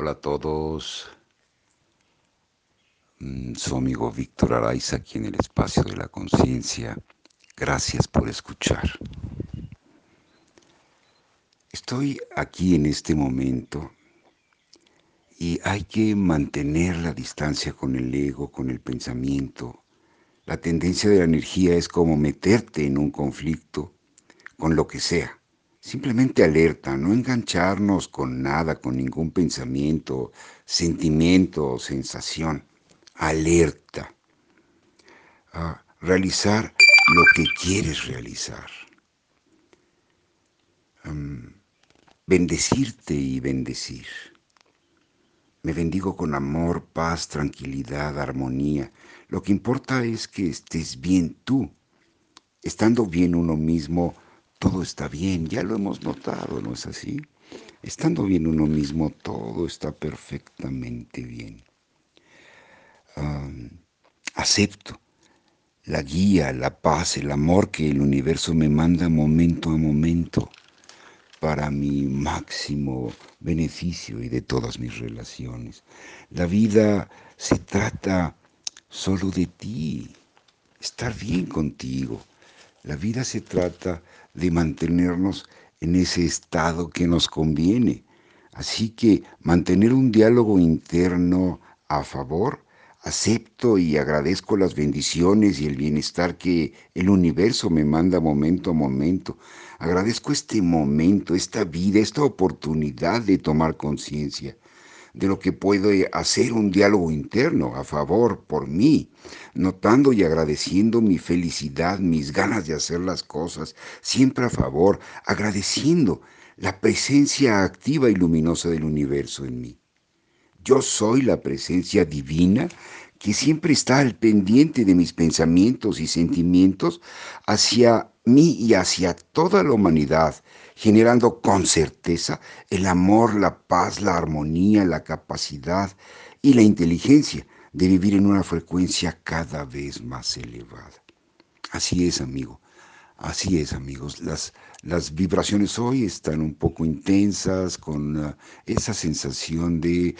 Hola a todos. Mm, su amigo Víctor Araiza aquí en el espacio de la conciencia. Gracias por escuchar. Estoy aquí en este momento y hay que mantener la distancia con el ego, con el pensamiento. La tendencia de la energía es como meterte en un conflicto con lo que sea Simplemente alerta, no engancharnos con nada, con ningún pensamiento, sentimiento o sensación. Alerta. A realizar lo que quieres realizar. bendecirte y bendecir. Me bendigo con amor, paz, tranquilidad, armonía. Lo que importa es que estés bien tú. Estando bien uno mismo, todo está bien, ya lo hemos notado, ¿no es así? Estando bien uno mismo, todo está perfectamente bien. acepto la guía, la paz, el amor que el universo me manda momento a momento para mi máximo beneficio y de todas mis relaciones. La vida se trata solo de ti, estar bien contigo. La vida se trata de mantenernos en ese estado que nos conviene. Así que mantener un diálogo interno a favor, acepto y agradezco las bendiciones y el bienestar que el universo me manda momento a momento. Agradezco este momento, esta vida, esta oportunidad de tomar conciencia de lo que puede hacer un diálogo interno a favor por mí, notando y agradeciendo mi felicidad, mis ganas de hacer las cosas, siempre a favor, agradeciendo la presencia activa y luminosa del universo en mí. Yo soy la presencia divina que siempre está al pendiente de mis pensamientos y sentimientos hacia mí y hacia toda la humanidad, generando con certeza el amor, la paz, la armonía, la capacidad y la inteligencia de vivir en una frecuencia cada vez más elevada. Así es, amigo. Así es, amigos. Las, las vibraciones hoy están un poco intensas, con uh, esa sensación de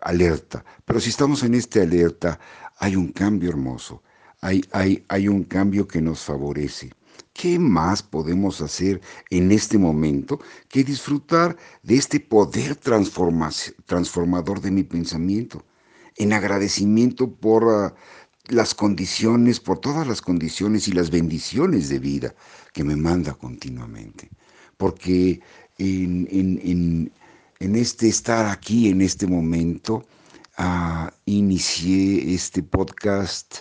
alerta. Pero si estamos en este alerta, hay un cambio hermoso. Hay, hay, hay un cambio que nos favorece. ¿Qué más podemos hacer en este momento que disfrutar de este poder transformador de mi pensamiento? En agradecimiento por uh, las condiciones, por todas las condiciones y las bendiciones de vida que me manda continuamente. Porque en, este estar aquí, en este momento, ah, inicié este podcast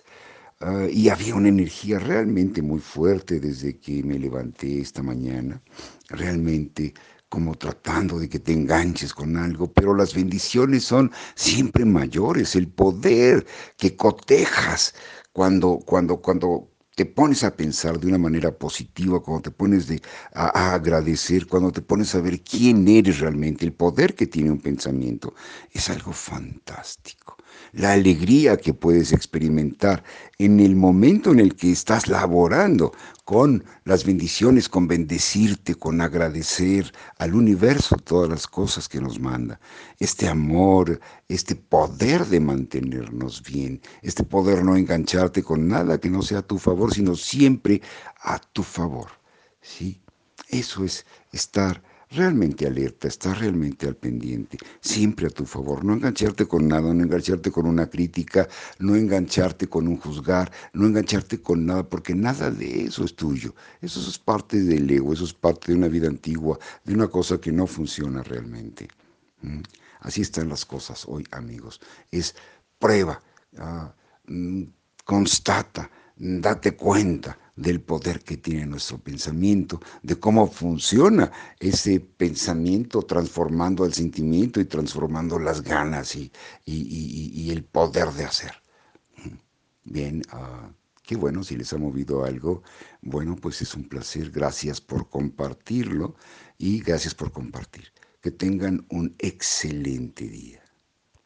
ah, y había una energía realmente muy fuerte desde que me levanté esta mañana. Realmente como tratando de que te enganches con algo, pero las bendiciones son siempre mayores, el poder que cotejas cuando, cuando, cuando te pones a pensar de una manera positiva, cuando te pones de, a, agradecer, cuando te pones a ver quién eres realmente, el poder que tiene un pensamiento, es algo fantástico. La alegría que puedes experimentar en el momento en el que estás laborando con las bendiciones, con bendecirte, con agradecer al universo todas las cosas que nos manda. Este amor, este poder de mantenernos bien, este poder no engancharte con nada que no sea a tu favor, sino siempre a tu favor. ¿Sí? Eso es estar realmente alerta, estar realmente al pendiente, siempre a tu favor, no engancharte con nada, no engancharte con una crítica, no engancharte con un juzgar, no engancharte con nada, porque nada de eso es tuyo. Eso es parte del ego, eso es parte de una vida antigua, de una cosa que no funciona realmente. ¿Mm? Así están las cosas hoy, amigos. Es prueba, ah, mm, constata, date cuenta del poder que tiene nuestro pensamiento, de cómo funciona ese pensamiento transformando el sentimiento y transformando las ganas y, el poder de hacer. Bien, uh, qué bueno, si les ha movido algo, bueno, pues es un placer, gracias por compartirlo y gracias por compartir. Que tengan un excelente día.